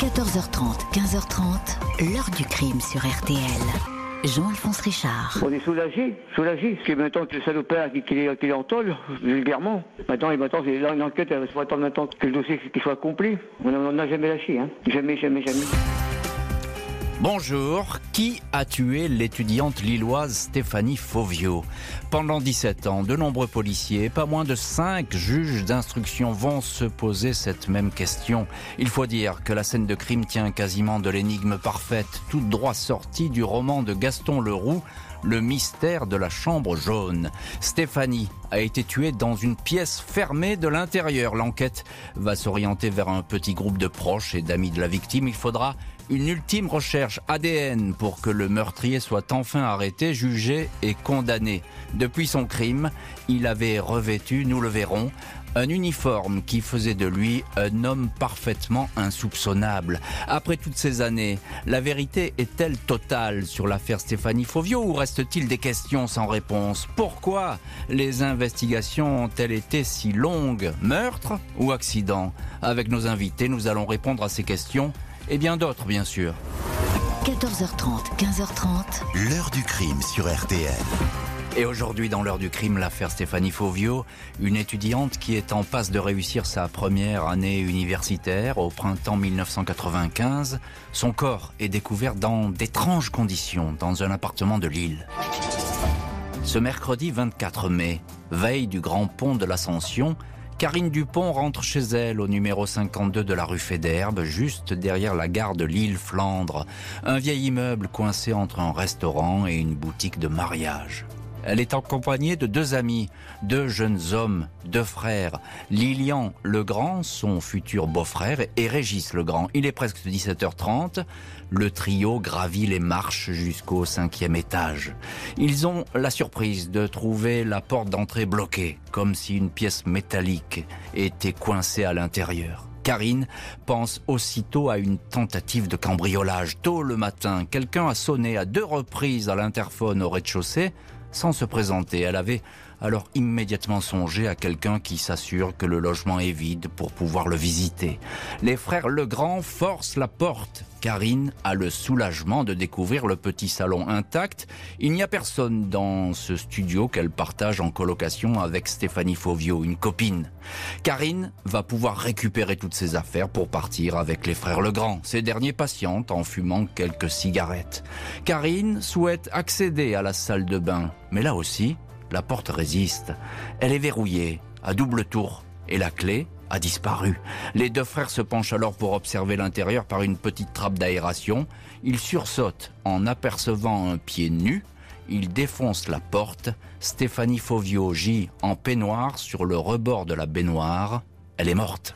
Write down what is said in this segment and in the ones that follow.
14h30, 15h30, l'heure du crime sur RTL. Jean-Alphonse Richard. On est soulagé, soulagé, parce que maintenant que le salopard qui, qui, est- qui est en tôle, vulgairement, maintenant, et maintenant, c'est enquête, il faut attendre maintenant que le dossier qu'il soit accompli. On n'en a jamais lâché, hein. Jamais, jamais, jamais. Bonjour, qui a tué l'étudiante lilloise Stéphanie Fauvio Pendant 17 ans, de nombreux policiers, pas moins de 5 juges d'instruction vont se poser cette même question. Il faut dire que la scène de crime tient quasiment de l'énigme parfaite, tout droit sortie du roman de Gaston Leroux, le mystère de la chambre jaune. Stéphanie a été tuée dans une pièce fermée de l'intérieur. L'enquête va s'orienter vers un petit groupe de proches et d'amis de la victime. Il faudra une ultime recherche ADN pour que le meurtrier soit enfin arrêté, jugé et condamné. Depuis son crime, il avait revêtu, nous le verrons, un uniforme qui faisait de lui un homme parfaitement insoupçonnable. Après toutes ces années, la vérité est-elle totale sur l'affaire Stéphanie Fauvio ou reste-t-il des questions sans réponse? Pourquoi les investigations ont-elles été si longues? Meurtre ou accident? Avec nos invités, nous allons répondre à ces questions et bien d'autres, bien sûr. 14h30, 15h30, L'heure du crime sur RTL. Et aujourd'hui, dans l'heure du crime, l'affaire Stéphanie Fauvio, une étudiante qui est en passe de réussir sa première année universitaire au printemps 1995. Son corps est découvert dans d'étranges conditions dans un appartement de Lille. Ce mercredi 24 mai, veille du grand pont de l'Ascension, Karine Dupont rentre chez elle au numéro 52 de la rue Fédherbe, juste derrière la gare de Lille-Flandre, un vieil immeuble coincé entre un restaurant et une boutique de mariage. Elle est accompagnée de deux amis, deux jeunes hommes, deux frères, Lilian Legrand, son futur beau-frère, et Régis Legrand. Il est presque 17h30. Le trio gravit les marches jusqu'au cinquième étage. Ils ont la surprise de trouver la porte d'entrée bloquée, comme si une pièce métallique était coincée à l'intérieur. Karine pense aussitôt à une tentative de cambriolage. Tôt le matin, quelqu'un a sonné à deux reprises à l'interphone au rez-de-chaussée sans se présenter. Elle avait alors immédiatement songé à quelqu'un qui s'assure que le logement est vide pour pouvoir le visiter. Les frères Legrand forcent la porte. Karine a le soulagement de découvrir le petit salon intact. Il n'y a personne dans ce studio qu'elle partage en colocation avec Stéphanie Fauvio, une copine. Karine va pouvoir récupérer toutes ses affaires pour partir avec les frères Legrand. Ces derniers patientent en fumant quelques cigarettes. Karine souhaite accéder à la salle de bain, mais là aussi, la porte résiste. Elle est verrouillée, à double tour, et la clé a disparu. Les deux frères se penchent alors pour observer l'intérieur par une petite trappe d'aération. Ils sursautent en apercevant un pied nu. Ils défoncent la porte. Stéphanie Fauvio gît en peignoir sur le rebord de la baignoire. Elle est morte.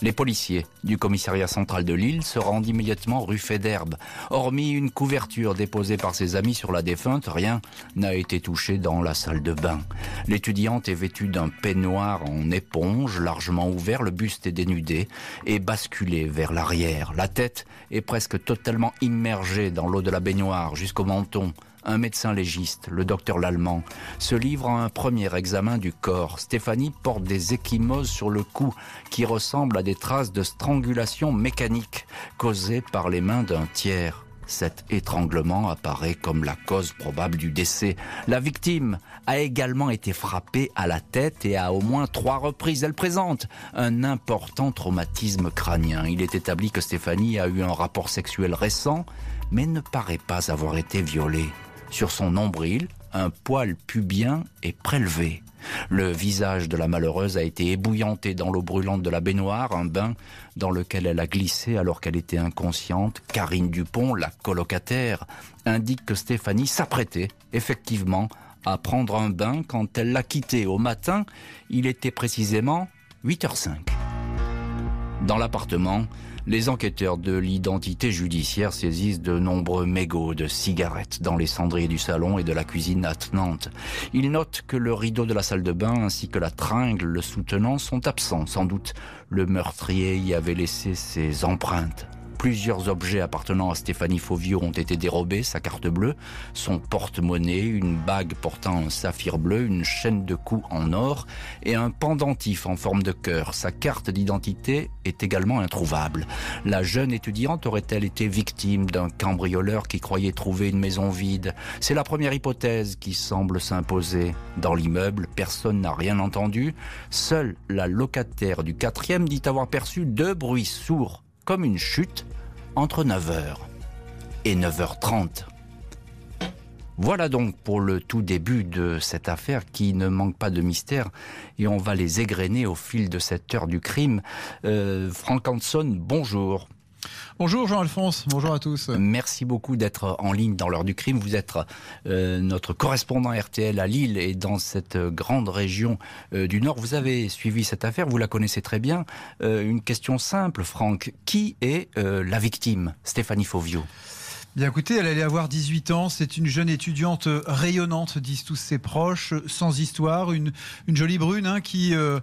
Les policiers du commissariat central de Lille se rendent immédiatement rue Fédherbe. Hormis une couverture déposée par ses amis sur la défunte, rien n'a été touché dans la salle de bain. L'étudiante est vêtue d'un peignoir en éponge, largement ouvert, le buste est dénudé et basculé vers l'arrière. La tête est presque totalement immergée dans l'eau de la baignoire jusqu'au menton. Un médecin légiste, le docteur Lallemand, se livre à un premier examen du corps. Stéphanie porte des échymoses sur le cou qui ressemblent à des traces de strangulation mécanique causées par les mains d'un tiers. Cet étranglement apparaît comme la cause probable du décès. La victime a également été frappée à la tête et à au moins trois reprises. Elle présente un important traumatisme crânien. Il est établi que Stéphanie a eu un rapport sexuel récent, mais ne paraît pas avoir été violée. Sur son nombril, un poil pubien est prélevé. Le visage de la malheureuse a été ébouillanté dans l'eau brûlante de la baignoire, un bain dans lequel elle a glissé alors qu'elle était inconsciente. Karine Dupont, la colocataire, indique que Stéphanie s'apprêtait effectivement à prendre un bain quand elle l'a quitté au matin. Il était précisément 8h05. Dans l'appartement, les enquêteurs de l'identité judiciaire saisissent de nombreux mégots de cigarettes dans les cendriers du salon et de la cuisine attenante. Ils notent que le rideau de la salle de bain ainsi que la tringle le soutenant sont absents. Sans doute le meurtrier y avait laissé ses empreintes. Plusieurs objets appartenant à Stéphanie Fauvio ont été dérobés, sa carte bleue, son porte-monnaie, une bague portant un saphir bleu, une chaîne de cou en or et un pendentif en forme de cœur. Sa carte d'identité est également introuvable. La jeune étudiante aurait-elle été victime d'un cambrioleur qui croyait trouver une maison vide? C'est la première hypothèse qui semble s'imposer. Dans l'immeuble, personne n'a rien entendu. Seule la locataire du quatrième dit avoir perçu deux bruits sourds, comme une chute, entre 9h et 9h30. Voilà donc pour le tout début de cette affaire qui ne manque pas de mystère et on va les égrener au fil de cette heure du crime. Euh, Frank Hanson, bonjour. Bonjour Jean-Alphonse, bonjour à tous. Merci beaucoup d'être en ligne dans l'heure du crime. Vous êtes euh, notre correspondant RTL à Lille et dans cette grande région euh, du Nord. Vous avez suivi cette affaire, vous la connaissez très bien. Euh, une question simple, Franck. Qui est la victime Stéphanie Fauvio Bien écoutez, elle allait avoir 18 ans, c'est une jeune étudiante rayonnante, disent tous ses proches, sans histoire, une, une jolie brune hein, qui, euh,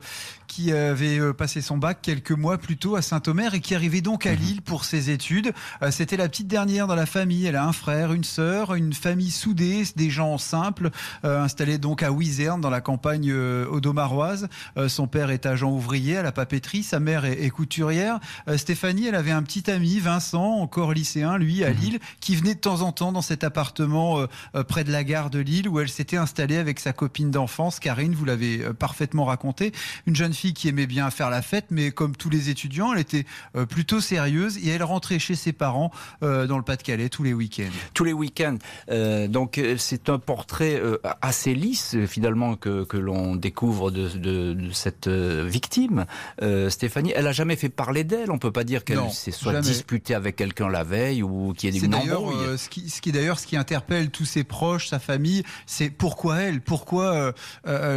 qui avait euh, passé son bac quelques mois plus tôt à Saint-Omer et qui arrivait donc à Mhm. Lille pour ses études. Euh, C'était la petite dernière dans la famille, elle a un frère, une sœur, une famille soudée, des gens simples, euh, installés donc à Wizerne dans la campagne audomaroise. Son père est agent ouvrier à la papeterie, sa mère est, est couturière. Stéphanie, elle avait un petit ami, Vincent, encore lycéen, lui, à Lille, qui venait de temps en temps dans cet appartement près de la gare de Lille où elle s'était installée avec sa copine d'enfance, Karine, vous l'avez parfaitement raconté. Une jeune fille qui aimait bien faire la fête, mais comme tous les étudiants, elle était euh, plutôt sérieuse et elle rentrait chez ses parents euh, dans le Pas-de-Calais tous les week-ends. tous les week-ends. Euh, donc c'est un portrait assez lisse finalement que, que l'on découvre de, de- de cette victime. Euh, Stéphanie, elle a jamais fait parler d'elle. On peut pas dire qu'elle s'est soit jamais. disputée avec quelqu'un la veille ou qu'il y ait C'est une d'ailleurs embrouille. euh, ce qui, ce qui d'ailleurs ce qui interpelle tous ses proches, sa famille, c'est pourquoi elle, pourquoi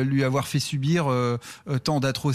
lui avoir fait subir tant d'atrocités,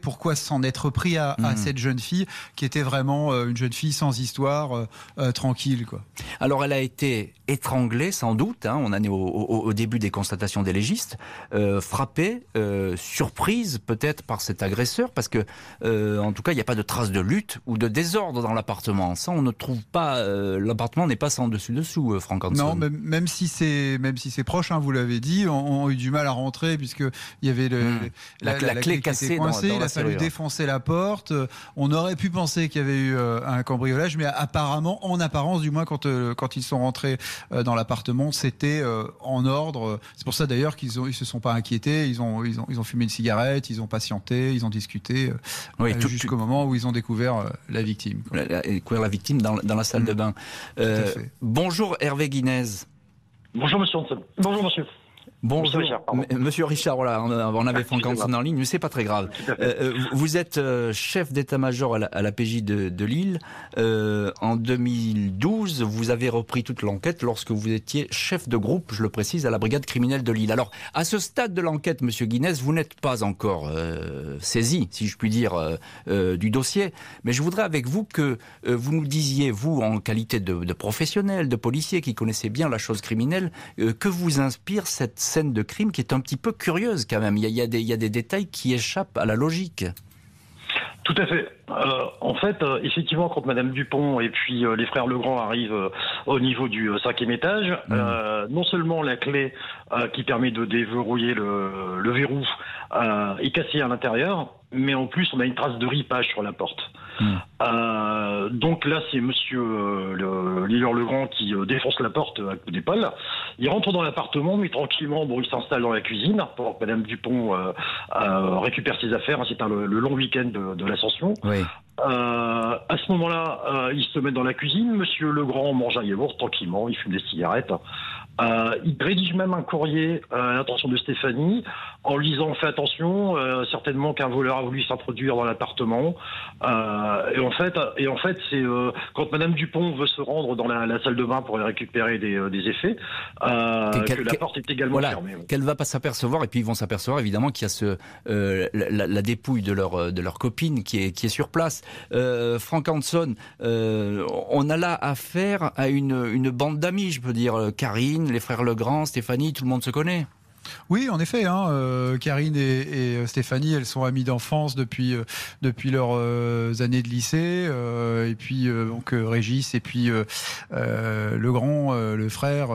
pourquoi s'en être pris à, à Mhm. cette jeune fille qui était vraiment euh, une jeune fille sans histoire, euh, euh, tranquille quoi. Alors elle a été étranglée sans doute. hein, on en est au, au- au début des constatations des légistes. Euh, frappée, euh, surprise peut-être par cet agresseur parce que en tout cas il n'y a pas de traces de lutte ou de désordre dans l'appartement. Ça on ne trouve pas. l'appartement n'est pas sans dessus dessous, Franck Hanson. Non, même, même si c'est même si c'est proche, hein, vous l'avez dit, ont, ont eu du mal à rentrer puisque il y avait le, Hmm. La- la clé cassée dans il la a fallu serrure. défoncer la porte. Euh, On aurait pu penser qu'il y avait eu euh, un cambriolage, mais apparemment, en apparence, du moins quand euh, quand ils sont rentrés dans l'appartement, c'était en ordre. C'est pour ça d'ailleurs qu'ils ont ils se sont pas inquiétés. Ils ont ils ont ils ont fumé une cigarette, ils ont patienté, ils ont discuté Oui, euh, tout- jusqu'au moment où ils ont découvert la victime. quoi. la, la- découvrir la victime dans, dans la salle Mm. de bain. Euh, fait. bonjour Hervé Guinez. Bonjour monsieur. Bonjour monsieur. Bonjour Monsieur Richard, Monsieur voilà, on, avait Franck en ligne, mais c'est pas très grave. Euh, euh, vous- êtes euh, chef d'état-major à la, à la PJ de, de Lille. Euh, en 2012, vous avez repris toute l'enquête lorsque vous étiez chef de groupe, je le précise, à la brigade criminelle de Lille. Alors, à ce stade de l'enquête, Monsieur Guinness, vous n'êtes pas encore euh, saisi, si je puis dire, du dossier. Mais je voudrais avec vous que vous nous disiez, vous, en qualité de, de professionnel, de policier qui connaissez bien la chose criminelle, que vous inspire cette scène de crime qui est un petit peu curieuse quand même. Il y a, des, il y a des détails qui échappent à la logique. Tout à fait. Euh, en fait, euh, effectivement, quand Madame Dupont et puis euh, les frères Legrand arrivent euh, au niveau du euh, cinquième étage, euh, non seulement la clé euh, qui permet de déverrouiller le, le verrou euh, est cassée à l'intérieur, mais en plus on a une trace de ripage sur la porte. Mm. Euh, donc là, c'est Monsieur euh, le leader Legrand qui euh, défonce la porte à coup d'épaule. Il rentre dans l'appartement, mais tranquillement, bon, il s'installe dans la cuisine pour que Madame Dupont euh, euh, récupère ses affaires. C'est un- le, le long week-end de, de l'ascension. Oui. Euh, à ce moment-là, euh, il se met dans la cuisine. Monsieur Legrand mange un yaourt tranquillement, il fume des cigarettes. Euh, il rédige même un courrier euh, à l'intention de Stéphanie en lui disant fais attention, euh, certainement qu'un voleur a voulu s'introduire dans l'appartement. Euh, et en fait, et en fait, c'est quand Madame Dupont veut se rendre dans la, la salle de bain pour aller récupérer des, des effets Que- que, la porte est également Voilà, fermée. qu'elle va pas s'apercevoir, et puis ils vont s'apercevoir évidemment qu'il y a ce, la, la dépouille de leur, de leur copine qui est, qui est sur place. Frank Hanson, on a là affaire à une, une bande d'amis, je peux dire. Karine, les frères Legrand, Stéphanie, tout le monde se connaît. Oui, en effet. Hein, euh, Karine et, et, Stéphanie, elles sont amies d'enfance depuis euh, depuis leurs euh, années de lycée. et puis donc Régis et puis le grand, le frère,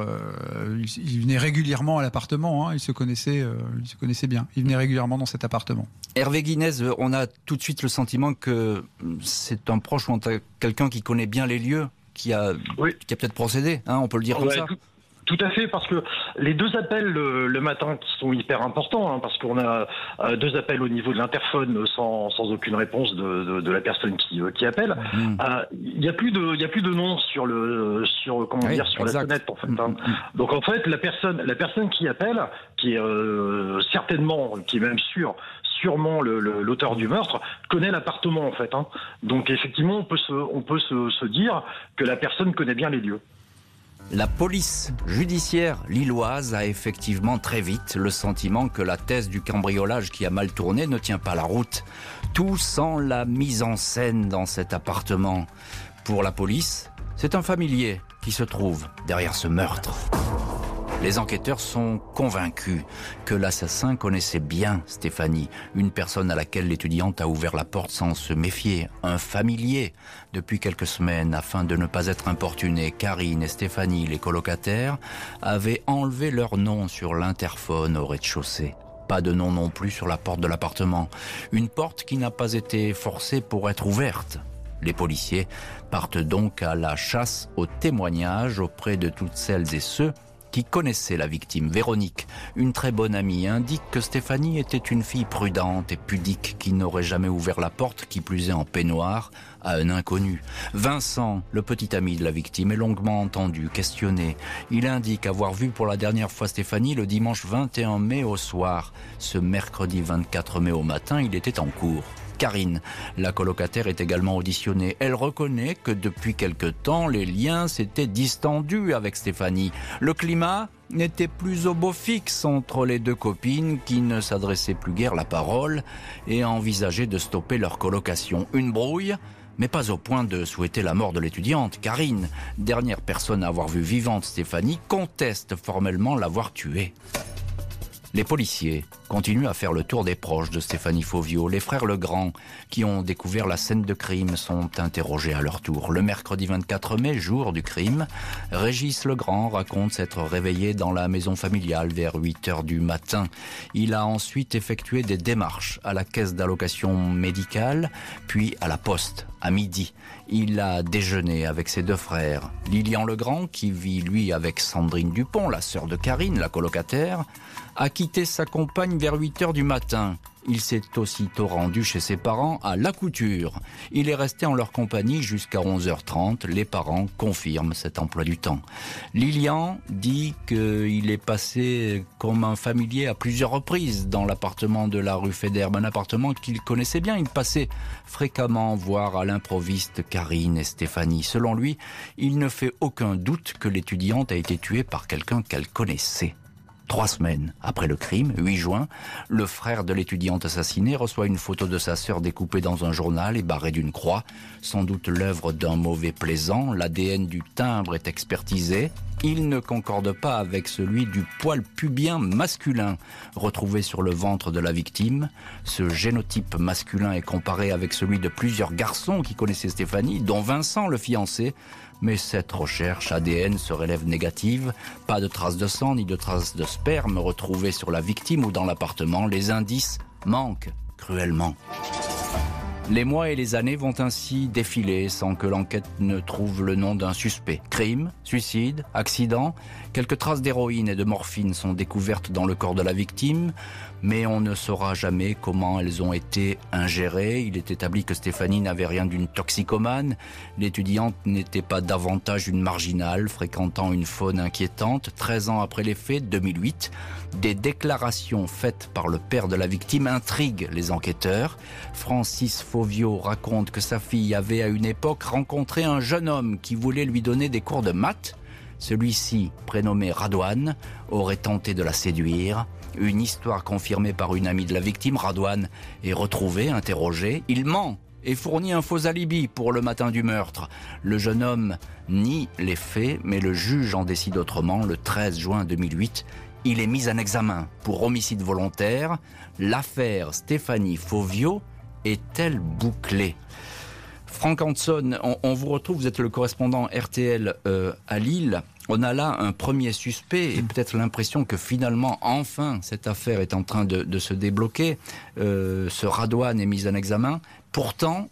ils, venaient régulièrement à l'appartement. Hein, ils se connaissaient, ils se connaissaient bien. Ils venaient régulièrement dans cet appartement. Hervé Guinness, on a tout de suite le sentiment que c'est un proche ou quelqu'un qui connaît bien les lieux qui a, qui a peut-être procédé, hein, on peut le dire comme ça. Tout à fait, parce que les deux appels le, matin qui sont hyper importants, hein, parce qu'on a euh, deux appels au niveau de l'interphone sans, sans, aucune réponse de, de, la personne qui, euh, qui appelle. Mmh. Euh, il n'y a plus de il a plus de nom sur le sur comment dire sur la fenêtre en fait. Hein. Mmh, mmh, Donc en fait la personne la personne qui appelle, qui est certainement, qui est même sûr sûrement l'auteur du meurtre, connaît l'appartement en fait. Hein. Donc effectivement, on peut, se, on peut se, se, dire que la personne connaît bien les lieux. La police judiciaire lilloise a effectivement très vite le sentiment que la thèse du cambriolage qui a mal tourné ne tient pas la route. Tout sans la mise en scène dans cet appartement. Pour la police, c'est un familier qui se trouve derrière ce meurtre. Les enquêteurs sont convaincus que l'assassin connaissait bien Stéphanie, une personne à laquelle l'étudiante a ouvert la porte sans se méfier, un familier. Depuis quelques semaines, afin de ne pas être importunés, Karine et Stéphanie, les colocataires, avaient enlevé leur nom sur l'interphone au rez-de-chaussée. Pas de nom non plus sur la porte de l'appartement. Une porte qui n'a pas été forcée pour être ouverte. Les policiers partent donc à la chasse aux témoignages auprès de toutes celles et ceux qui connaissait la victime, Véronique, une très bonne amie, indique que Stéphanie était une fille prudente et pudique qui n'aurait jamais ouvert la porte, qui plus est en peignoir, à un inconnu. Vincent, le petit ami de la victime, est longuement entendu, questionné. Il indique avoir vu pour la dernière fois Stéphanie le dimanche 21 mai au soir. Ce mercredi 24 mai au matin, il était en cours. Karine. La colocataire est également auditionnée. Elle reconnaît que depuis quelque temps, les liens s'étaient distendus avec Stéphanie. Le climat n'était plus au beau fixe entre les deux copines qui ne s'adressaient plus guère la parole et envisageaient de stopper leur colocation. Une brouille mais pas au point de souhaiter la mort de l'étudiante. Karine, dernière personne à avoir vu vivante Stéphanie, conteste formellement l'avoir tuée. Les policiers continuent à faire le tour des proches de Stéphanie Fauvio. Les frères Legrand, qui ont découvert la scène de crime, sont interrogés à leur tour. Le mercredi 24 mai, jour du crime, Régis Legrand raconte s'être réveillé dans la maison familiale vers 8 heures du matin. Il a ensuite effectué des démarches à la caisse d'allocation médicale, puis à la poste à midi. Il a déjeuné avec ses deux frères. Lilian Legrand, qui vit lui avec Sandrine Dupont, la sœur de Karine, la colocataire, a quitté sa compagne vers 8 heures du matin. Il s'est aussitôt rendu chez ses parents à La Couture. Il est resté en leur compagnie jusqu'à 11h30. Les parents confirment cet emploi du temps. Lilian dit qu'il est passé comme un familier à plusieurs reprises dans l'appartement de la rue Fédère, un appartement qu'il connaissait bien. Il passait fréquemment voir à l'improviste Karine et Stéphanie. Selon lui, il ne fait aucun doute que l'étudiante a été tuée par quelqu'un qu'elle connaissait. Trois semaines après le crime, 8 juin, le frère de l'étudiante assassinée reçoit une photo de sa sœur découpée dans un journal et barrée d'une croix, sans doute l'œuvre d'un mauvais plaisant. L'ADN du timbre est expertisé. Il ne concorde pas avec celui du poil pubien masculin retrouvé sur le ventre de la victime. Ce génotype masculin est comparé avec celui de plusieurs garçons qui connaissaient Stéphanie, dont Vincent, le fiancé, mais cette recherche ADN se relève négative. Pas de traces de sang ni de traces de sperme retrouvées sur la victime ou dans l'appartement. Les indices manquent cruellement. Les mois et les années vont ainsi défiler sans que l'enquête ne trouve le nom d'un suspect. Crime, suicide, accident, quelques traces d'héroïne et de morphine sont découvertes dans le corps de la victime mais on ne saura jamais comment elles ont été ingérées. Il est établi que Stéphanie n'avait rien d'une toxicomane. L'étudiante n'était pas davantage une marginale, fréquentant une faune inquiétante. 13 ans après les faits, 2008, des déclarations faites par le père de la victime intriguent les enquêteurs. Francis Fauvio raconte que sa fille avait à une époque rencontré un jeune homme qui voulait lui donner des cours de maths. Celui-ci, prénommé Radouane, aurait tenté de la séduire. Une histoire confirmée par une amie de la victime, Radouane, est retrouvée, interrogée. Il ment et fournit un faux alibi pour le matin du meurtre. Le jeune homme nie les faits, mais le juge en décide autrement. Le 13 juin 2008, Il est mis en examen pour homicide volontaire. L'affaire Stéphanie Fauvio est-elle bouclée? Franck Hanson, on, vous retrouve, vous êtes le correspondant RTL euh, à Lille. On a là un premier suspect et peut-être l'impression que finalement, enfin, cette affaire est en train de, se débloquer. Euh, ce Radouane est mis en examen. Pourtant,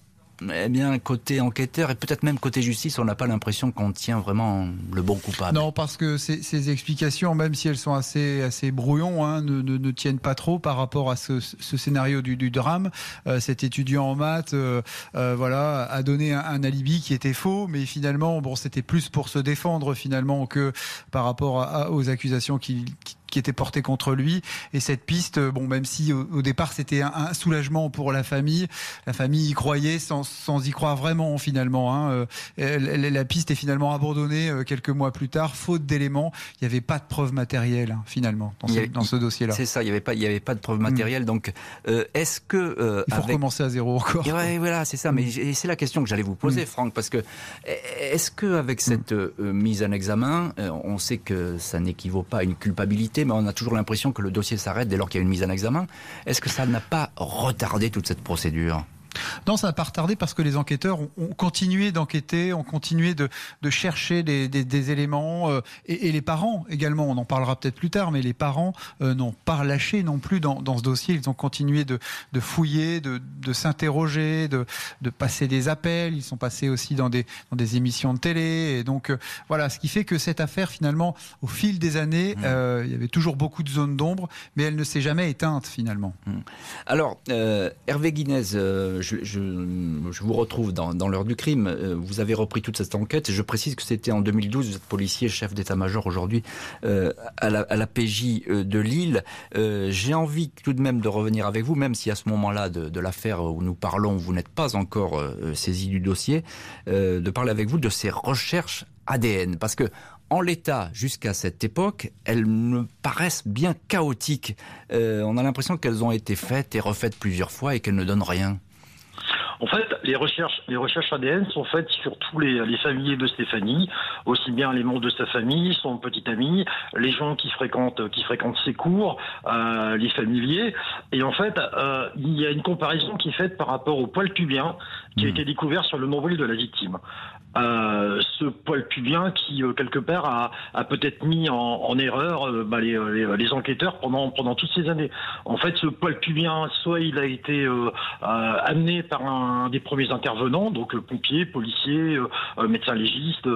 eh bien, côté enquêteur et peut-être même côté justice, on n'a pas l'impression qu'on tient vraiment le bon coupable. Non, parce que ces, explications, même si elles sont assez, assez brouillons, hein, ne, tiennent pas trop par rapport à ce, scénario du, drame. Euh, cet étudiant en maths, euh, euh, voilà, a donné un, alibi qui était faux, mais finalement, bon, c'était plus pour se défendre finalement que par rapport aux accusations qu'il qui était porté contre lui. Et cette piste, euh, bon, même si au, départ c'était un, soulagement pour la famille, la famille y croyait sans, sans y croire vraiment finalement. Hein. Euh, la piste est finalement abandonnée euh, quelques mois plus tard, faute d'éléments. Il n'y avait pas de preuves matérielles hein, finalement dans ce, dans ce dossier-là. C'est ça, il n'y avait pas, il y avait pas de preuves mm. matérielles. Donc, est-ce que il faut recommencer à zéro encore ouais, Voilà, c'est ça. Mais mm. c'est la question que j'allais vous poser, mm. Franck, parce que est-ce que avec cette mise en examen, on sait que ça n'équivaut pas à une culpabilité mais on a toujours l'impression que le dossier s'arrête dès lors qu'il y a une mise en examen. Est-ce que ça n'a pas retardé toute cette procédure? Non, ça n'a pas retardé parce que les enquêteurs ont, continué d'enquêter, ont continué de, chercher des, éléments euh, et, les parents également. On en parlera peut-être plus tard, mais les parents euh, n'ont pas lâché non plus dans, ce dossier. Ils ont continué de, fouiller, de, s'interroger, de, passer des appels. Ils sont passés aussi dans des, émissions de télé. Et donc euh, voilà, ce qui fait que cette affaire, finalement, au fil des années, mmh. il y avait toujours beaucoup de zones d'ombre, mais elle ne s'est jamais éteinte finalement. Mmh. Alors, Hervé Guinness, je, vous retrouve dans, l'heure du crime. Euh, vous avez repris toute cette enquête je précise que c'était en 2012. Vous êtes policier, chef d'état-major aujourd'hui euh, à, la, PJ euh, de Lille. J'ai envie tout de même de revenir avec vous, même si à ce moment-là de, l'affaire où nous parlons, vous n'êtes pas encore saisi du dossier, de parler avec vous de ces recherches ADN. Parce que en l'état, jusqu'à cette époque, elles me paraissent bien chaotiques. on a l'impression qu'elles ont été faites et refaites plusieurs fois et qu'elles ne donnent rien. En fait, les recherches, les recherches ADN sont faites sur tous les, les familiers de Stéphanie, aussi bien les membres de sa famille, son petit ami, les gens qui fréquentent, qui fréquentent ses cours, euh, les familiers. Et en fait, euh, il y a une comparaison qui est faite par rapport au poil pubien qui a hmm. été découvert sur le nombril de la victime. Euh, ce poil pubien qui euh, quelque part a, a peut-être mis en, en erreur euh, bah, les, les, enquêteurs pendant pendant toutes ces années. En fait, ce poil pubien, soit il a été amené par un des premiers intervenants, donc pompiers, policiers, médecins légistes,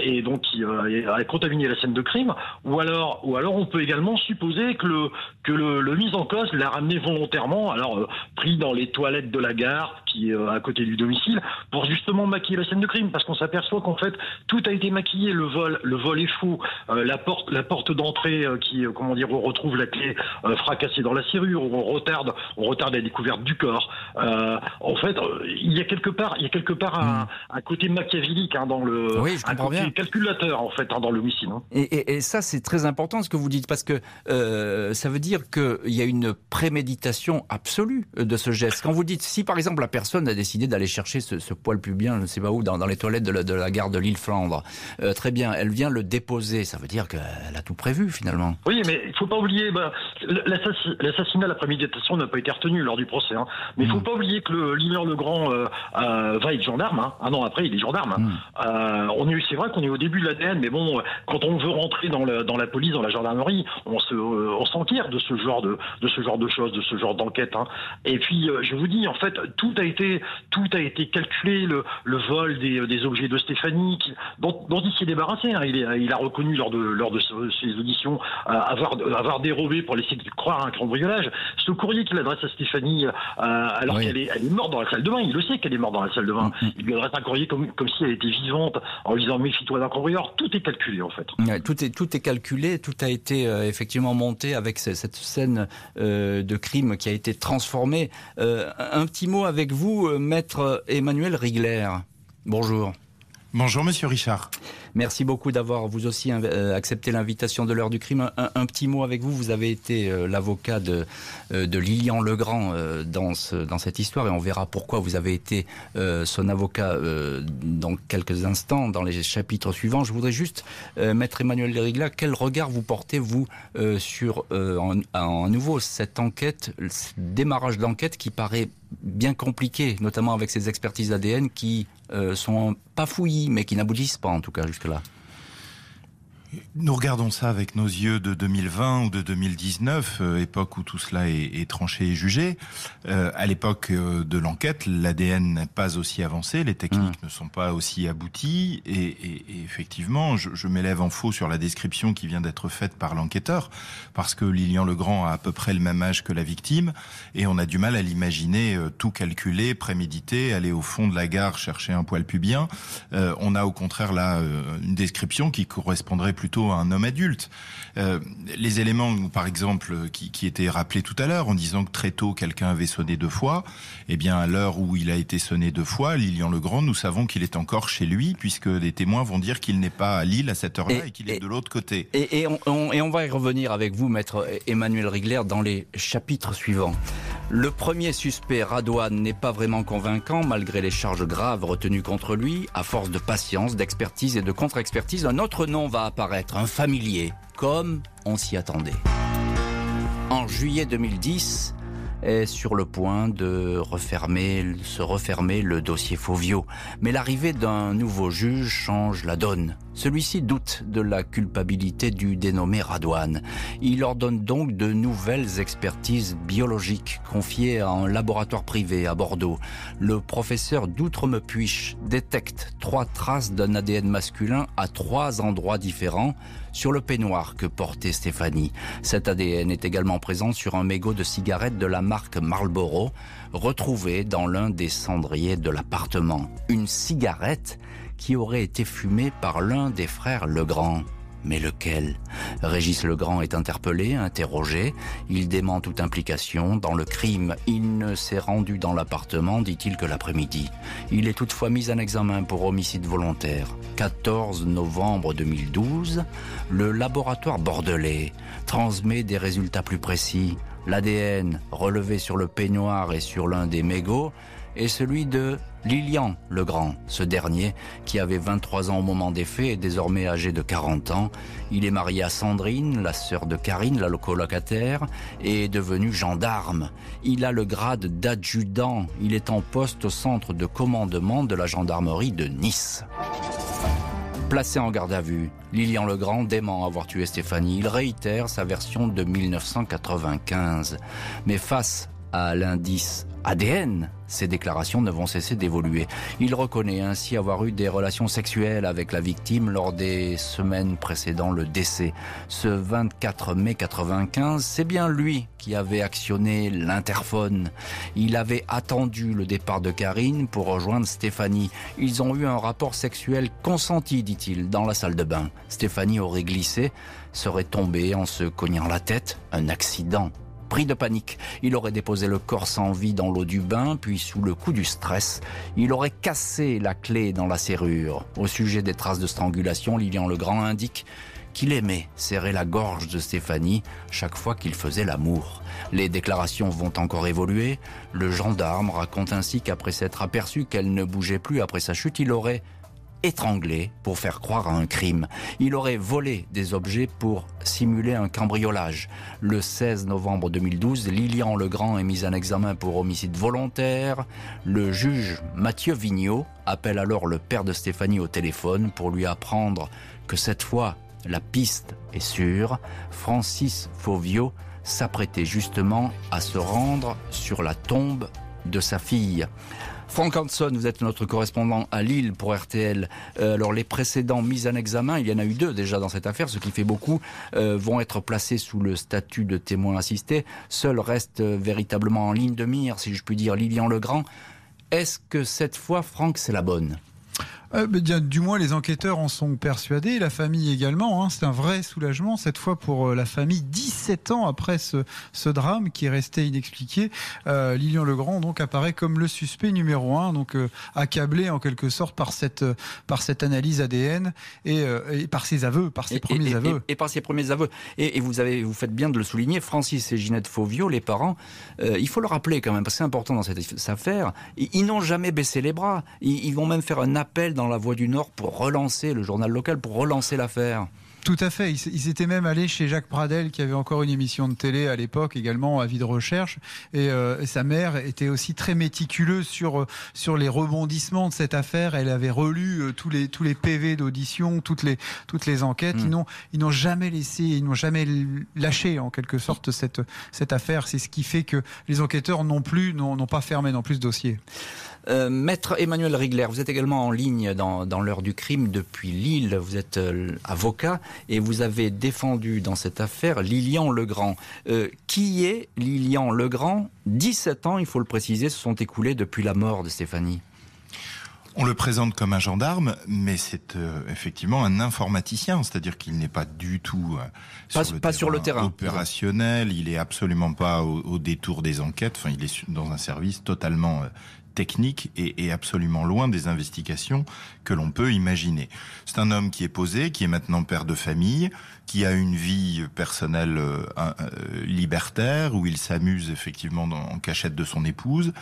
et donc qui a contaminé la scène de crime, ou alors ou alors on peut également supposer que le que le, le mis en cause l'a ramené volontairement, alors pris dans les toilettes de la gare qui est à côté du domicile, pour justement maquiller la scène de crime parce qu'on s'aperçoit qu'en fait tout a été maquillé. Le vol, le vol est fou. Euh, la porte, la porte d'entrée euh, qui, euh, comment dire, on retrouve la clé fracassée dans la serrure. on retarde, on retarde la découverte du corps. en fait, il y a quelque part, il y a quelque part un, hmm. côté machiavélique hein, dans le, oui, je un côté bien. calculateur en fait hein, dans l'homicide. Hein. Et, et, ça, c'est très important ce que vous dites parce que ça veut dire qu'il y a une préméditation absolue de ce geste. Quand vous dites, si par exemple la personne a décidé d'aller chercher ce, ce poil pubien, je ne sais pas où, dans dans les toilettes de la, gare de l'île Flandre. Euh, très bien, elle vient le déposer. Ça veut dire qu'elle a tout prévu finalement. Oui, mais il faut pas oublier, bah, l'assassinat, la préméditation n'a pas été retenu lors du procès. Hein. Mais il faut hmm. pas oublier que le Legrand Legrand euh, euh, va être gendarme. Hein. Un an après, il est gendarme. Hein. Hmm. on est, c'est vrai qu'on est au début de l'ADN, mais bon, quand on veut rentrer dans, dans la police, dans la gendarmerie, on se, on s'enquiert de ce genre de, de ce genre de choses, de ce genre d'enquête. Et puis, je vous dis, en fait, tout a été, tout a été calculé, le, le vol des euh, des, objets de Stéphanie, dont, il s'est débarrassé. Hein. Il, a reconnu lors de, lors de ses auditions euh, avoir, avoir dérobé pour laisser croire un cambriolage. Ce courrier qu'il adresse à Stéphanie, euh, alors qu'elle est, elle est morte dans la salle de bain, il le sait qu'elle est morte dans la salle de bain. Mm, mm. Il lui adresse un courrier comme, comme si elle était vivante, en lui disant méfie-toi d'un cambrioleur. Tout est calculé en fait. tout, est, tout est calculé, tout a été effectivement monté avec cette scène de crime qui a été transformée. un petit mot avec vous, maître Emmanuel Rigler. Bonjour. Bonjour Monsieur Richard. Merci beaucoup d'avoir vous aussi euh, accepté l'invitation de l'heure du crime. Un, petit mot avec vous. Vous avez été euh, l'avocat de, euh, de Lilian Legrand dans, ce, dans cette histoire et on verra pourquoi vous avez été son avocat dans quelques instants dans les chapitres suivants. Je voudrais juste, Maître Emmanuel Lérigla, quel regard vous portez vous sur en, nouveau cette enquête, ce démarrage d'enquête qui paraît bien compliqué, notamment avec ces expertises ADN qui euh, sont pas fouillis, mais qui n'aboutissent pas en tout cas La. Nous regardons ça avec nos yeux de 2020 ou de 2019, euh, époque où tout cela est, tranché et jugé. Euh, à l'époque euh, de l'enquête, l'ADN n'est pas aussi avancé, les techniques mmh. ne sont pas aussi abouties, et, effectivement, je, m'élève en faux sur la description qui vient d'être faite par l'enquêteur, parce que Lilian Legrand a à peu près le même âge que la victime, et on a du mal à l'imaginer tout calculé, prémédité, aller au fond de la gare chercher un poil pubien. on a au contraire là une description qui correspondrait plus plutôt un homme adulte. Euh, les éléments, par exemple, qui, qui étaient rappelés tout à l'heure, en disant que très tôt quelqu'un avait sonné deux fois, eh bien à l'heure où il a été sonné deux fois, Lilian Legrand, nous savons qu'il est encore chez lui, puisque les témoins vont dire qu'il n'est pas à Lille à cette heure-là et, qu'il est de l'autre côté. Et, et, on, et on va y revenir avec vous, maître Emmanuel Rigler, dans les chapitres suivants. Le premier suspect, Radouane, n'est pas vraiment convaincant malgré les charges graves retenues contre lui. À force de patience, d'expertise et de contre-expertise, un autre nom va apparaître, un familier, comme on s'y attendait. En juillet 2010, est sur le point de refermer, se refermer le dossier Fauvio. Mais l'arrivée d'un nouveau juge change la donne. Celui-ci doute de la culpabilité du dénommé Radouane. Il ordonne donc de nouvelles expertises biologiques confiées à un laboratoire privé à Bordeaux. Le professeur d'Outremepuich détecte trois traces d'un ADN masculin à trois endroits différents sur le peignoir que portait Stéphanie. Cet ADN est également présent sur un mégot de cigarette de la marque Marlboro, retrouvé dans l'un des cendriers de l'appartement. Une cigarette qui aurait été fumée par l'un des frères Legrand. Mais lequel? Régis Legrand est interpellé, interrogé. Il dément toute implication dans le crime. Il ne s'est rendu dans l'appartement, dit-il, que l'après-midi. Il est toutefois mis en examen pour homicide volontaire. 14 novembre 2012, le laboratoire bordelais transmet des résultats plus précis. L'ADN relevé sur le peignoir et sur l'un des mégots est celui de Lilian Legrand. Ce dernier, qui avait 23 ans au moment des faits, est désormais âgé de 40 ans. Il est marié à Sandrine, la sœur de Karine, la colocataire, et est devenu gendarme. Il a le grade d'adjudant. Il est en poste au centre de commandement de la gendarmerie de Nice. Placé en garde à vue, Lilian Legrand dément avoir tué Stéphanie. Il réitère sa version de 1995. Mais face à l'indice ADN, ces déclarations ne vont cesser d'évoluer. Il reconnaît ainsi avoir eu des relations sexuelles avec la victime lors des semaines précédant le décès. Ce 24 mai 95, c'est bien lui qui avait actionné l'interphone. Il avait attendu le départ de Karine pour rejoindre Stéphanie. Ils ont eu un rapport sexuel consenti, dit-il, dans la salle de bain. Stéphanie aurait glissé, serait tombée en se cognant la tête. Un accident Pris de panique, il aurait déposé le corps sans vie dans l'eau du bain, puis sous le coup du stress, il aurait cassé la clé dans la serrure. Au sujet des traces de strangulation, Lilian Legrand indique qu'il aimait serrer la gorge de Stéphanie chaque fois qu'il faisait l'amour. Les déclarations vont encore évoluer. Le gendarme raconte ainsi qu'après s'être aperçu qu'elle ne bougeait plus après sa chute, il aurait étranglé pour faire croire à un crime. Il aurait volé des objets pour simuler un cambriolage. Le 16 novembre 2012, Lilian Legrand est mis en examen pour homicide volontaire. Le juge Mathieu Vigneault appelle alors le père de Stéphanie au téléphone pour lui apprendre que cette fois, la piste est sûre. Francis Fauvio s'apprêtait justement à se rendre sur la tombe de sa fille. Frank Hanson, vous êtes notre correspondant à Lille pour RTL. Euh, alors les précédents mises en examen, il y en a eu deux déjà dans cette affaire, ce qui fait beaucoup, euh, vont être placés sous le statut de témoin assisté. Seul reste euh, véritablement en ligne de mire, si je puis dire, Lilian Legrand. Est-ce que cette fois, Franck, c'est la bonne? Euh, Du moins, les enquêteurs en sont persuadés, la famille également. Hein. C'est un vrai soulagement, cette fois pour euh, la famille, 17 ans après ce, ce drame qui est resté inexpliqué. Euh, Lilian Legrand donc apparaît comme le suspect numéro un, donc euh, accablé en quelque sorte par cette, par cette analyse ADN et, et par ses aveux, par ses premiers aveux. Et, par ses premiers aveux. Et, vous, avez, vous faites bien de le souligner, Francis et Ginette Fauvio, les parents, il faut le rappeler quand même, parce que c'est important dans cette affaire, ils, n'ont jamais baissé les bras. Ils, ils vont même faire un appel dans la Voix du Nord pour relancer le journal local, pour relancer l'affaire. Tout à fait. Ils étaient même allés chez Jacques Pradel, qui avait encore une émission de télé à l'époque, également à vie de recherche. Euh, et, sa mère était aussi très méticuleuse sur euh, sur les rebondissements de cette affaire. Elle avait relu euh, tous les tous les PV d'audition, toutes les toutes les enquêtes. Ils hmm. n'ont ils n'ont jamais laissé, ils n'ont jamais lâché en quelque sorte cette cette affaire. C'est ce qui fait que les enquêteurs non plus n'ont pas fermé non plus ce dossier. Euh, Maître Emmanuel Rigler, vous êtes également en ligne dans, l'heure du crime depuis Lille. Vous êtes euh, avocat et vous avez défendu dans cette affaire Lilian Legrand. Euh, qui est Lilian Legrand? 17 ans, il faut le préciser, se sont écoulés depuis la mort de Stéphanie. On le présente comme un gendarme, mais c'est effectivement un informaticien, c'est-à-dire qu'il n'est pas du tout pas, sur, le terrain opérationnel, il est absolument pas au, au, détour des enquêtes, enfin il est dans un service totalement technique et, absolument loin des investigations que l'on peut imaginer. C'est un homme qui est posé, qui est maintenant père de famille, qui a une vie personnelle euh, euh, libertaire où il s'amuse effectivement en cachette de son épouse,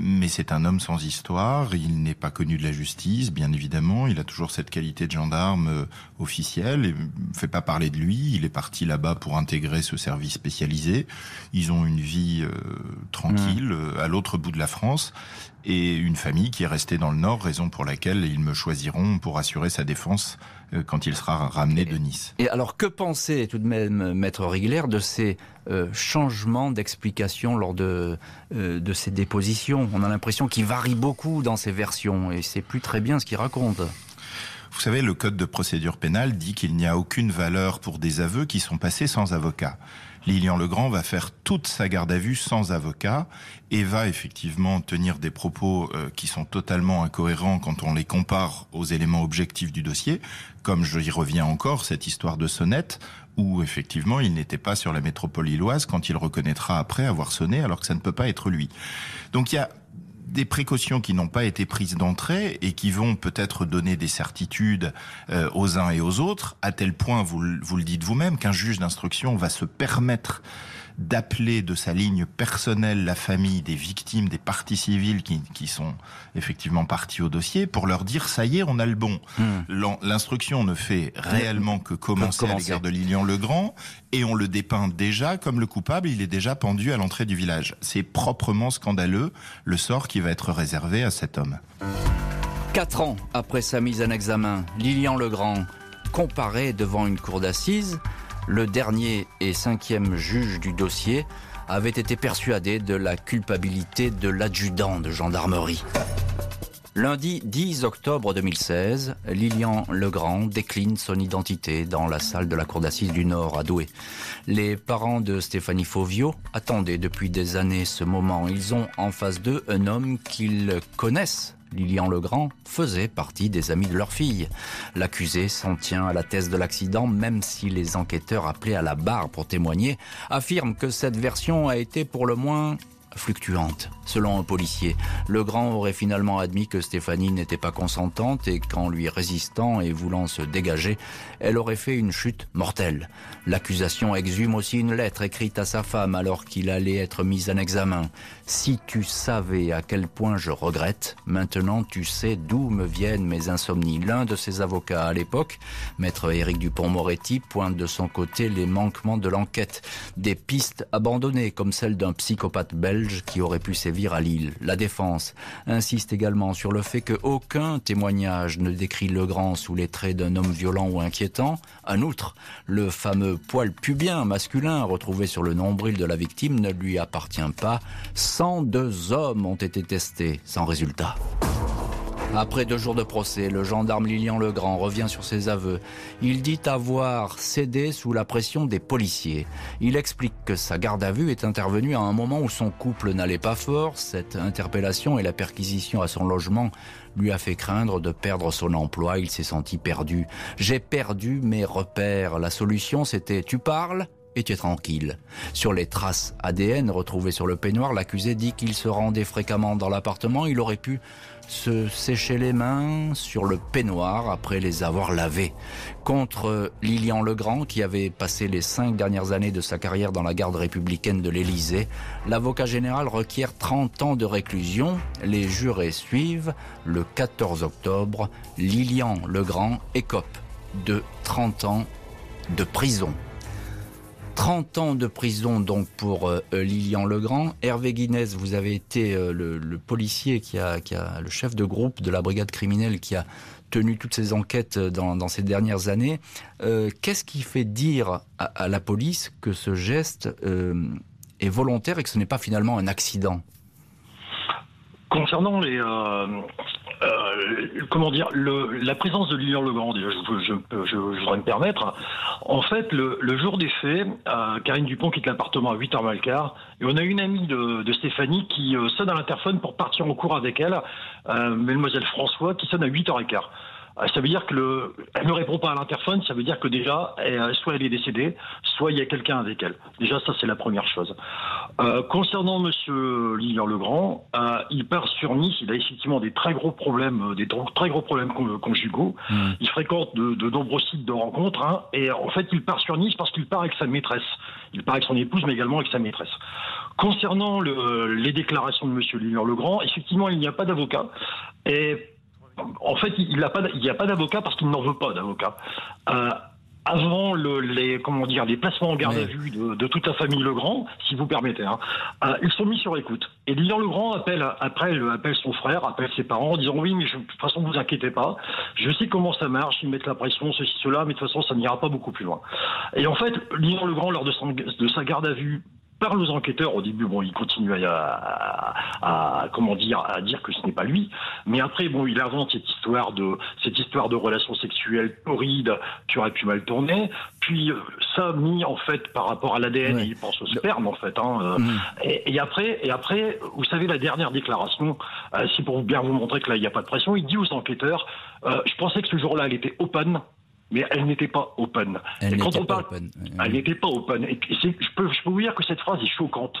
mais c'est un homme sans histoire, il n'est pas connu de la justice, bien évidemment, il a toujours cette qualité de gendarme euh, officiel, et fait pas parler de lui, il est parti là-bas pour intégrer ce service spécialisé, ils ont une vie euh, tranquille mmh. à l'autre bout de la France, et une famille qui est restée dans le Nord, raison pour laquelle ils me choisiront pour assurer sa défense euh, quand il sera ramené de Nice. Et alors, que pensait tout de même Maître Rigler de ces euh, changements d'explication lors de, euh, de ces dépositions? On a l'impression qu'il varie beaucoup dans ces versions et c'est plus très bien ce qu'il raconte. Vous savez, le code de procédure pénale dit qu'il n'y a aucune valeur pour des aveux qui sont passés sans avocat. Lilian Legrand va faire toute sa garde à vue sans avocat et va effectivement tenir des propos euh, qui sont totalement incohérents quand on les compare aux éléments objectifs du dossier, comme je y reviens encore, cette histoire de sonnette où effectivement il n'était pas sur la métropole illoise quand il reconnaîtra après avoir sonné alors que ça ne peut pas être lui. Donc il y a des précautions qui n'ont pas été prises d'entrée et qui vont peut-être donner des certitudes euh, aux uns et aux autres, à tel point, vous, vous le dites vous-même, qu'un juge d'instruction va se permettre d'appeler de sa ligne personnelle la famille des victimes, des parties civiles qui, qui sont effectivement parties au dossier, pour leur dire ça y est, on a le bon. Hmm. L'instruction ne fait réellement que commencer, à l'égard de Lilian Legrand, et on le dépeint déjà comme le coupable, il est déjà pendu à l'entrée du village. C'est proprement scandaleux le sort qui va être réservé à cet homme. Quatre ans après sa mise en examen, Lilian Legrand comparé devant une cour d'assises le dernier et cinquième juge du dossier avait été persuadé de la culpabilité de l'adjudant de gendarmerie. Lundi 10 octobre 2016, Lilian Legrand décline son identité dans la salle de la cour d'assises du Nord à Douai. Les parents de Stéphanie Fauvio attendaient depuis des années ce moment. Ils ont en face d'eux un homme qu'ils connaissent Lilian Legrand faisait partie des amis de leur fille. L'accusé s'en tient à la thèse de l'accident, même si les enquêteurs appelés à la barre pour témoigner affirment que cette version a été pour le moins fluctuante. Selon un policier, Legrand aurait finalement admis que Stéphanie n'était pas consentante et qu'en lui résistant et voulant se dégager, elle aurait fait une chute mortelle. L'accusation exhume aussi une lettre écrite à sa femme alors qu'il allait être mis en examen. Si tu savais à quel point je regrette, maintenant tu sais d'où me viennent mes insomnies. L'un de ses avocats à l'époque, maître Éric Dupont-Moretti, pointe de son côté les manquements de l'enquête. Des pistes abandonnées comme celle d'un psychopathe belge qui aurait pu sévir La défense insiste également sur le fait qu'aucun témoignage ne décrit Legrand sous les traits d'un homme violent ou inquiétant. En outre, le fameux poil pubien masculin retrouvé sur le nombril de la victime ne lui appartient pas. 102 hommes ont été testés sans résultat. Après deux jours de procès, le gendarme Lilian Legrand revient sur ses aveux. Il dit avoir cédé sous la pression des policiers. Il explique que sa garde à vue est intervenue à un moment où son couple n'allait pas fort. Cette interpellation et la perquisition à son logement lui a fait craindre de perdre son emploi. Il s'est senti perdu. J'ai perdu mes repères. La solution, c'était tu parles et tu es tranquille. Sur les traces ADN retrouvées sur le peignoir, l'accusé dit qu'il se rendait fréquemment dans l'appartement. Il aurait pu se sécher les mains sur le peignoir après les avoir lavés. Contre Lilian Legrand, qui avait passé les cinq dernières années de sa carrière dans la garde républicaine de l'Élysée, l'avocat général requiert 30 ans de réclusion. Les jurés suivent. Le 14 octobre, Lilian Legrand écope de 30 ans de prison. 30 ans de prison donc pour euh, Lilian Legrand. Hervé Guinness, vous avez été euh, le, policier qui a, le chef de groupe de la brigade criminelle qui a tenu toutes ces enquêtes dans, ces dernières années. Euh, qu'est-ce qui fait dire à, la police que ce geste est volontaire et que ce n'est pas finalement un accident? Concernant les, euh, comment dire, le, la présence de Lilian Legrand, déjà, je, je, je, voudrais me permettre. En fait, le, le jour des faits, euh, Karine Dupont quitte l'appartement à 8h mal quart, et on a une amie de, de Stéphanie qui euh, sonne à l'interphone pour partir en cours avec elle, euh, Mademoiselle François, qui sonne à 8h15. Euh, ça veut dire que le, elle ne répond pas à l'interphone, ça veut dire que déjà, elle, soit elle est décédée, soit il y a quelqu'un avec elle. Déjà, ça c'est la première chose. Euh, concernant Monsieur Lilian Legrand, euh, il part sur Nice, il a effectivement des très gros problèmes, euh, des très gros problèmes conjugaux. Mmh. Il fréquente de, de, nombreux sites de rencontres, hein, et en fait, il part sur Nice parce qu'il part avec sa maîtresse. Il part avec son épouse, mais également avec sa maîtresse. Concernant le, les déclarations de Monsieur Lilian Legrand, effectivement, il n'y a pas d'avocat. Et en fait, il n'y a pas d'avocat parce qu'il n'en veut pas d'avocat. Euh, avant le, les comment dire les placements en garde à vue de, de, toute la famille Legrand, si vous permettez, hein, euh, ils sont mis sur écoute. Et Lilian Legrand appelle après appelle son frère, appelle ses parents en disant oui mais je, de toute façon vous inquiétez pas, je sais comment ça marche, ils mettent la pression ceci cela, mais de toute façon ça n'ira pas beaucoup plus loin. Et en fait Lilian Legrand lors de, son, de sa garde à vue par nos enquêteurs, au début, bon, il continue à, à, comment dire, à dire que ce n'est pas lui, mais après, bon, il invente cette histoire de cette histoire de relations sexuelles torrides qui aurait pu mal tourner, puis euh, ça mis en fait par rapport à l'ADN, il pense au sperme en fait, hein, euh, mm. et, et, après, et après, vous savez la dernière déclaration, euh, c'est pour bien vous montrer que là il n'y a pas de pression, il dit aux enquêteurs, euh, je pensais que ce jour-là elle était open, mais elle n'était pas open. Elle n'était pas open. Elle n'était pas open. Et je, peux, je peux vous dire que cette phrase est choquante.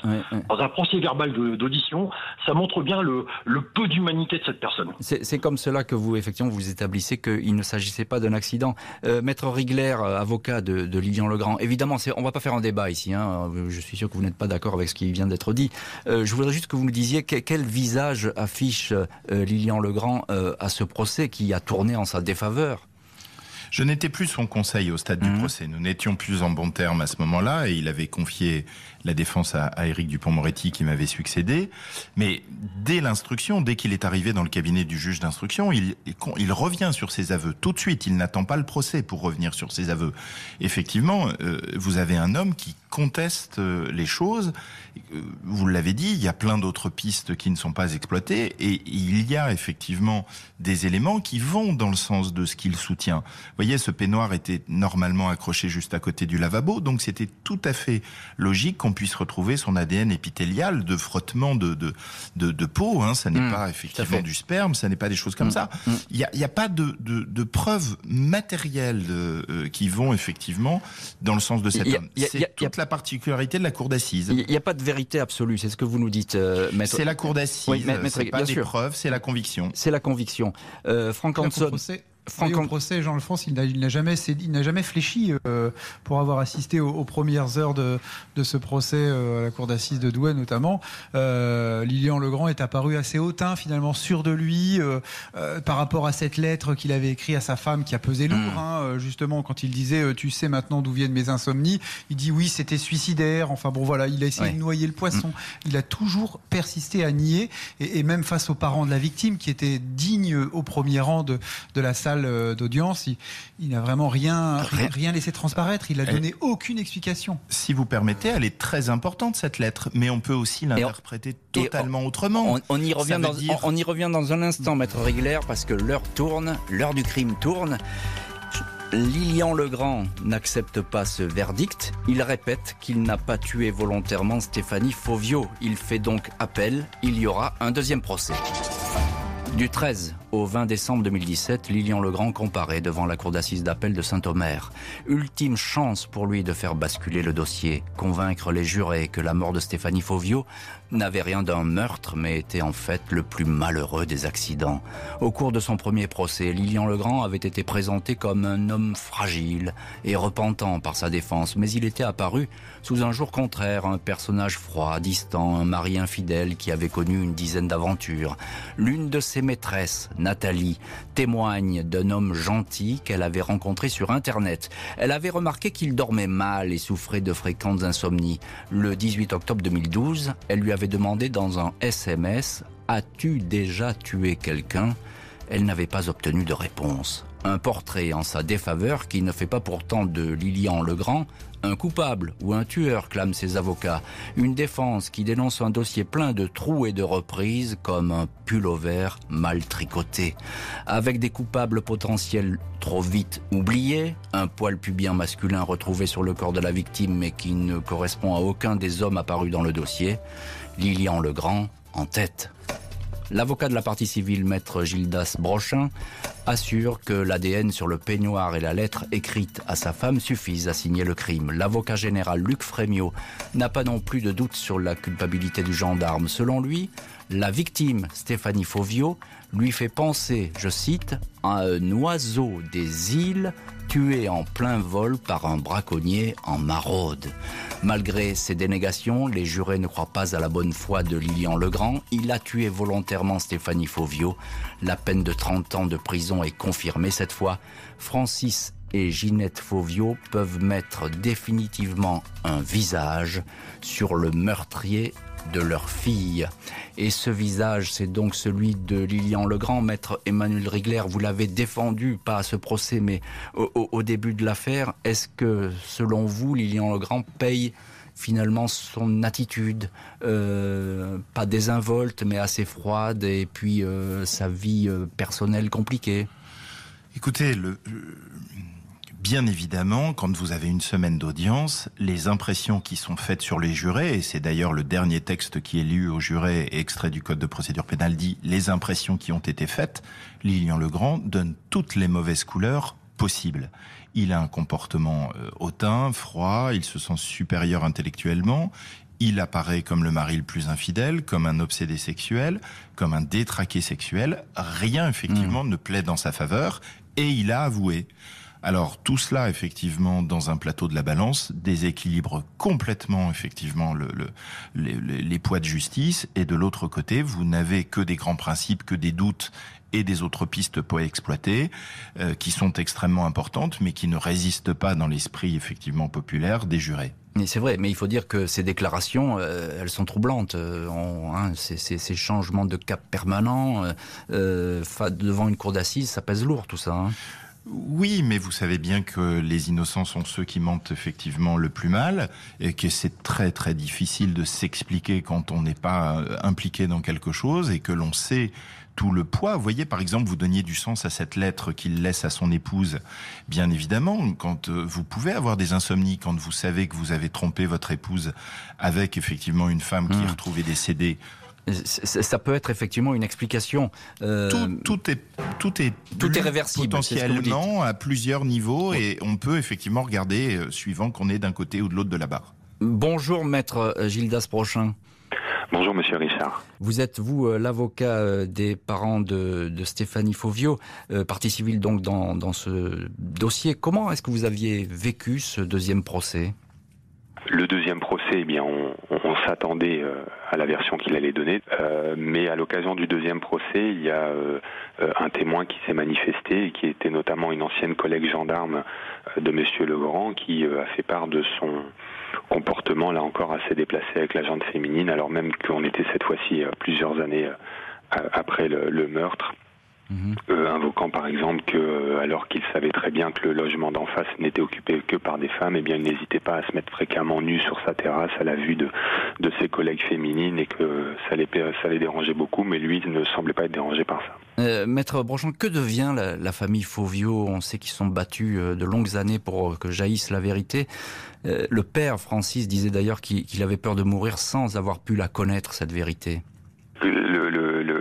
Dans un procès verbal d'audition, ça montre bien le, le peu d'humanité de cette personne. C'est comme cela que vous, effectivement, vous établissez qu'il ne s'agissait pas d'un accident. Euh, Maître Rigler, euh, avocat de, de Lilian Legrand, évidemment, on ne va pas faire un débat ici. Hein. Je suis sûr que vous n'êtes pas d'accord avec ce qui vient d'être dit. Euh, je voudrais juste que vous nous disiez quel, visage affiche euh, Lilian Legrand euh, à ce procès qui a tourné en sa défaveur? Je n'étais plus son conseil au stade du mmh. procès. Nous n'étions plus en bon terme à ce moment-là et il avait confié la défense à, à Éric Dupont-Moretti qui m'avait succédé. Mais dès l'instruction, dès qu'il est arrivé dans le cabinet du juge d'instruction, il, il revient sur ses aveux tout de suite. Il n'attend pas le procès pour revenir sur ses aveux. Effectivement, euh, vous avez un homme qui conteste euh, les choses. Euh, vous l'avez dit, il y a plein d'autres pistes qui ne sont pas exploitées et il y a effectivement des éléments qui vont dans le sens de ce qu'il soutient. Vous voyez, ce peignoir était normalement accroché juste à côté du lavabo, donc c'était tout à fait logique qu'on puisse retrouver son ADN épithélial de frottement de, de, de, de peau. Hein. Ça n'est mmh, pas effectivement du sperme, ça n'est pas des choses comme mmh, ça. Mmh. Il n'y a, y a, pas de, de, de preuves matérielles euh, qui vont effectivement dans le sens de cet homme. C'est toute la particularité de la cour d'assises. Il n'y a pas de vérité absolue, c'est ce que vous nous dites, euh, maître. C'est la cour d'assises, oui, c'est pas des preuves, c'est la conviction. C'est la conviction. Euh, Franck Hanson. Franck au procès, Jean-Alphonse, il n'a jamais, il n'a jamais fléchi euh, pour avoir assisté aux, premières heures de, de ce procès euh, à la cour d'assises de Douai notamment. Euh, Lilian Legrand est apparu assez hautain, finalement sûr de lui, euh, euh, par rapport à cette lettre qu'il avait écrite à sa femme qui a pesé lourd, mmh. hein, justement quand il disait "Tu sais maintenant d'où viennent mes insomnies", il dit oui, c'était suicidaire. Enfin bon, voilà, il a essayé ouais. de noyer le poisson. Mmh. Il a toujours persisté à nier, et, et, même face aux parents de la victime qui étaient dignes au premier rang de, de la salle salle d'audience, il, n'a vraiment rien, rien, laissé transparaître. Il n'a donné aucune explication. Si vous permettez, elle est très importante cette lettre, mais on peut aussi l'interpréter totalement autrement. On, y revient dans, on, y revient dans un instant, maître Régler, parce que l'heure tourne, l'heure du crime tourne. Lilian Legrand n'accepte pas ce verdict. Il répète qu'il n'a pas tué volontairement Stéphanie Fauvio. Il fait donc appel. Il y aura un deuxième procès. Du 13 au 20 décembre 2017, Lilian Legrand comparait devant la cour d'assises d'appel de Saint-Omer. Ultime chance pour lui de faire basculer le dossier, convaincre les jurés que la mort de Stéphanie Fauvio n'avait rien d'un meurtre, mais était en fait le plus malheureux des accidents. Au cours de son premier procès, Lilian Legrand avait été présenté comme un homme fragile et repentant par sa défense, mais il était apparu sous un jour contraire, un personnage froid, distant, un mari infidèle qui avait connu une dizaine d'aventures. L'une de ses maîtresses, Nathalie, témoigne d'un homme gentil qu'elle avait rencontré sur Internet. Elle avait remarqué qu'il dormait mal et souffrait de fréquentes insomnies. Le 18 octobre 2012, elle lui avait demandé dans un SMS As-tu déjà tué quelqu'un? Elle n'avait pas obtenu de réponse. Un portrait en sa défaveur qui ne fait pas pourtant de Lilian Legrand un coupable ou un tueur, clament ses avocats. Une défense qui dénonce un dossier plein de trous et de reprises comme un pullover mal tricoté. Avec des coupables potentiels trop vite oubliés, un poil pubien masculin retrouvé sur le corps de la victime mais qui ne correspond à aucun des hommes apparus dans le dossier, Lilian Legrand en tête. L'avocat de la partie civile, maître Gildas Brochin, assure que l'ADN sur le peignoir et la lettre écrite à sa femme suffisent à signer le crime. L'avocat général Luc Frémiot n'a pas non plus de doute sur la culpabilité du gendarme. Selon lui, la victime, Stéphanie Fauvio, lui fait penser, je cite, à un oiseau des îles tué en plein vol par un braconnier en maraude. Malgré ces dénégations, les jurés ne croient pas à la bonne foi de Lilian Legrand. Il a tué volontairement Stéphanie Fauvio. La peine de 30 ans de prison est confirmée cette fois. Francis et Ginette Fauvio peuvent mettre définitivement un visage sur le meurtrier de leur fille. Et ce visage, c'est donc celui de Lilian Legrand. Maître Emmanuel Rigler, vous l'avez défendu, pas à ce procès, mais au, début de l'affaire. Est-ce que, selon vous, Lilian Legrand paye finalement son attitude, euh, pas désinvolte, mais assez froide, et puis euh, sa vie euh, personnelle compliquée? Écoutez, le, Bien évidemment, quand vous avez une semaine d'audience, les impressions qui sont faites sur les jurés, et c'est d'ailleurs le dernier texte qui est lu aux jurés extrait du Code de procédure pénale dit les impressions qui ont été faites, Lilian Legrand donne toutes les mauvaises couleurs possibles. Il a un comportement euh, hautain, froid, il se sent supérieur intellectuellement, il apparaît comme le mari le plus infidèle, comme un obsédé sexuel, comme un détraqué sexuel. Rien, effectivement, mmh. ne plaît dans sa faveur. Et il a avoué. Alors tout cela, effectivement, dans un plateau de la balance, déséquilibre complètement, effectivement, le, les, poids de justice. Et de l'autre côté, vous n'avez que des grands principes, que des doutes et des autres pistes pour exploiter, euh, qui sont extrêmement importantes, mais qui ne résistent pas dans l'esprit, effectivement, populaire des jurés. C'est vrai, mais il faut dire que ces déclarations, euh, elles sont troublantes. Euh, hein, ces, changements de cap permanents devant une cour d'assises, ça pèse lourd tout ça. Hein. Oui, mais vous savez bien que les innocents sont ceux qui mentent effectivement le plus mal et que c'est très très difficile de s'expliquer quand on n'est pas euh, impliqué dans quelque chose et que l'on sait tout le poids. Vous voyez, par exemple, vous donniez du sens à cette lettre qu'il laisse à son épouse. Bien évidemment, quand euh, vous pouvez avoir des insomnies, quand vous savez que vous avez trompé votre épouse avec effectivement une femme qui est mmh. retrouvée décédée, ça peut être effectivement une explication. Euh, tout, est tout est tout est réversible potentiellement à plusieurs niveaux et on peut effectivement regarder euh, suivant qu'on est d'un côté ou de l'autre de la barre. Bonjour maître euh, Gildas Prochin. Bonjour Monsieur Richard. Vous êtes vous l'avocat des parents de, Stéphanie Fauvio, partie civile donc dans, dans ce dossier. Comment est-ce que vous aviez vécu ce deuxième procès? Le deuxième procès, eh bien, on, s'attendait euh, à la version qu'il allait donner, euh, mais à l'occasion du deuxième procès, il y a euh, un témoin qui s'est manifesté, et qui était notamment une ancienne collègue gendarme de Monsieur Legrand, qui a fait part de son comportement, là encore, assez déplacé avec la gente féminine, alors même qu'on était cette fois-ci plusieurs années après le, meurtre. Mhm. Euh, invoquant par exemple que, euh, alors qu'il savait très bien que le logement d'en face n'était occupé que par des femmes, eh bien il n'hésitait pas à se mettre fréquemment nu sur sa terrasse à la vue de, de ses collègues féminines et que ça les, ça les dérangeait beaucoup, mais lui ne semblait pas être dérangé par ça. Euh, Maître Brochon, que devient la, famille Fauvio On sait qu'ils sont battus de longues années pour que jaillisse la vérité. le père Francis disait d'ailleurs qu'il avait peur de mourir sans avoir pu la connaître, cette vérité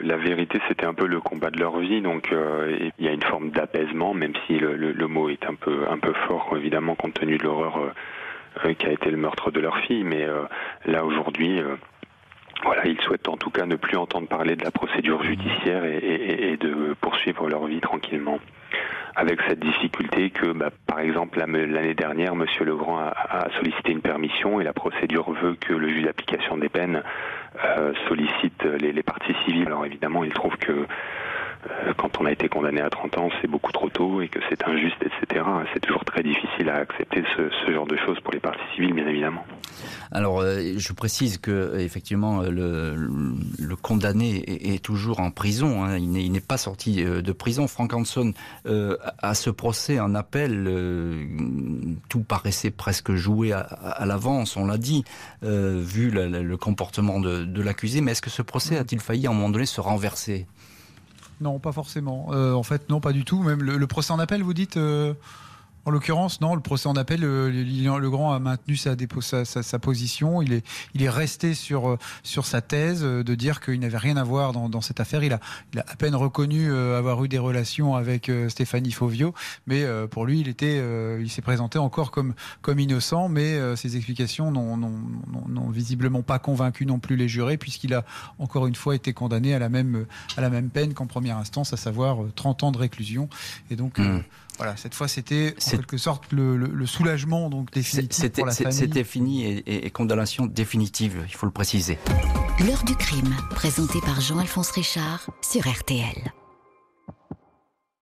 la vérité, c'était un peu le combat de leur vie, donc euh, il y a une forme d'apaisement, même si le, mot est un peu un peu fort, évidemment, compte tenu de l'horreur euh, euh, qui a été le meurtre de leur fille. Mais là aujourd'hui, voilà, ils souhaitent en tout cas ne plus entendre parler de la procédure judiciaire et, de poursuivre leur vie tranquillement. Avec cette difficulté que, bah, par exemple, l'année dernière, Monsieur Legrand a, a, sollicité une permission et la procédure veut que le juge d'application des peines euh, sollicite les, les, parties civiles. Alors évidemment, il trouve que euh, quand on a été condamné à 30 ans, c'est beaucoup trop tôt et que c'est injuste, etc. C'est toujours très difficile à accepter ce, genre de choses pour les parties civiles, bien évidemment. Alors, euh, je précise que effectivement, le, le condamné est, toujours en prison. Hein. Il n'est pas sorti euh, de prison. Frank Hanson, à ce procès en appel, tout paraissait presque joué à, l'avance. On l'a dit, vu le comportement de, de l'accusé. Mais est-ce que ce procès a-t-il failli à un moment donné se renverser? Non, pas forcément. Euh, en fait, non, pas du tout. Même le, procès en appel, vous dites euh, en l'occurrence, non, le procès en appel, euh, le, grand a maintenu sa, sa, position. Il est, il est resté sur, euh, sur sa thèse euh, de dire qu'il n'avait rien à voir dans, cette affaire. Il a, il a à peine reconnu avoir eu des relations avec Stéphanie Fauvio, mais pour lui, il il s'est présenté encore comme, comme innocent, mais ses explications n'ont visiblement pas convaincu non plus les jurés, puisqu'il a encore une fois été condamné à la même, à la même peine qu'en première instance, à savoir 30 ans de réclusion. Et donc, mmh. Voilà, cette fois, c'était en quelque sorte le, soulagement donc définitif pour la famille. C'était fini et, et, condamnation définitive, il faut le préciser. L'heure du crime, présenté par Jean-Alphonse Richard sur RTL.